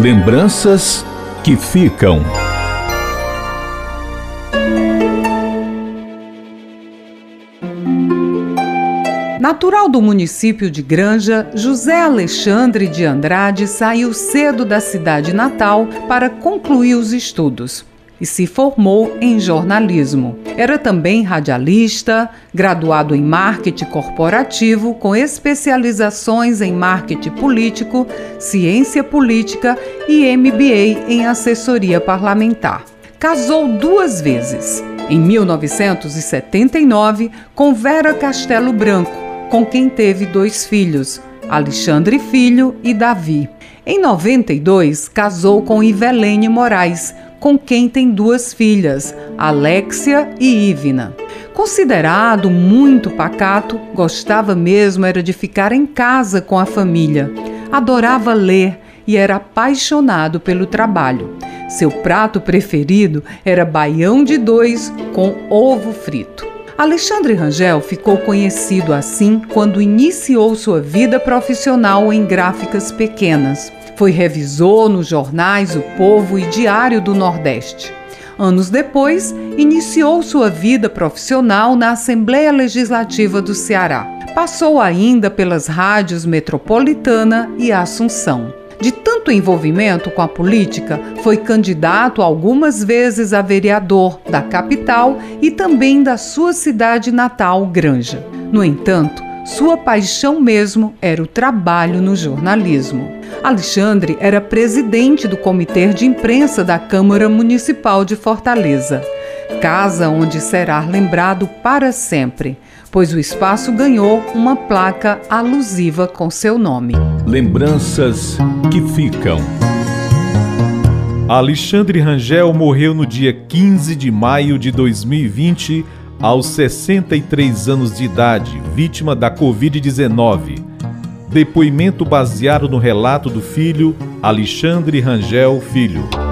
Lembranças que ficam. Natural do município de Granja, José Alexandre de Andrade saiu cedo da cidade natal para concluir os estudos e se formou em jornalismo. Era também radialista, graduado em marketing corporativo, com especializações em marketing político, ciência política e MBA em assessoria parlamentar. Casou duas vezes. Em 1979, com Vera Castelo Branco, com quem teve dois filhos, Alexandre Filho e Davi. Em 92, casou com Ivelene Moraes, com quem tem duas filhas, Alexia e Ivna. Considerado muito pacato, gostava mesmo era de ficar em casa com a família. Adorava ler e era apaixonado pelo trabalho. Seu prato preferido era baião de dois com ovo frito. Alexandre Rangel ficou conhecido assim quando iniciou sua vida profissional em gráficas pequenas. Foi revisor nos jornais O Povo e Diário do Nordeste. Anos depois, iniciou sua vida profissional na Assembleia Legislativa do Ceará. Passou ainda pelas rádios Metropolitana e Assunção. De tanto envolvimento com a política, foi candidato algumas vezes a vereador da capital e também da sua cidade natal, Granja. No entanto, sua paixão mesmo era o trabalho no jornalismo. Alexandre era presidente do Comitê de Imprensa da Câmara Municipal de Fortaleza, casa onde será lembrado para sempre, pois o espaço ganhou uma placa alusiva com seu nome. Lembranças que ficam. Alexandre Rangel morreu no dia 15 de maio de 2020, aos 63 anos de idade, vítima da Covid-19 Depoimento baseado no relato do filho Alexandre Rangel Filho.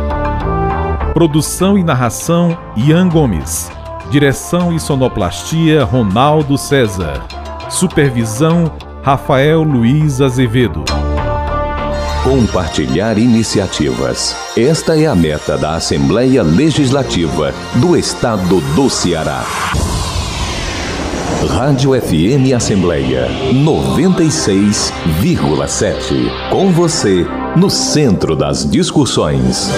Produção e narração Ian Gomes. Direção e sonoplastia Ronaldo César. Supervisão Rafael Luiz Azevedo. Compartilhar iniciativas. Esta é a meta da Assembleia Legislativa do Estado do Ceará. Rádio FM Assembleia 96,7. Com você, no centro das discussões.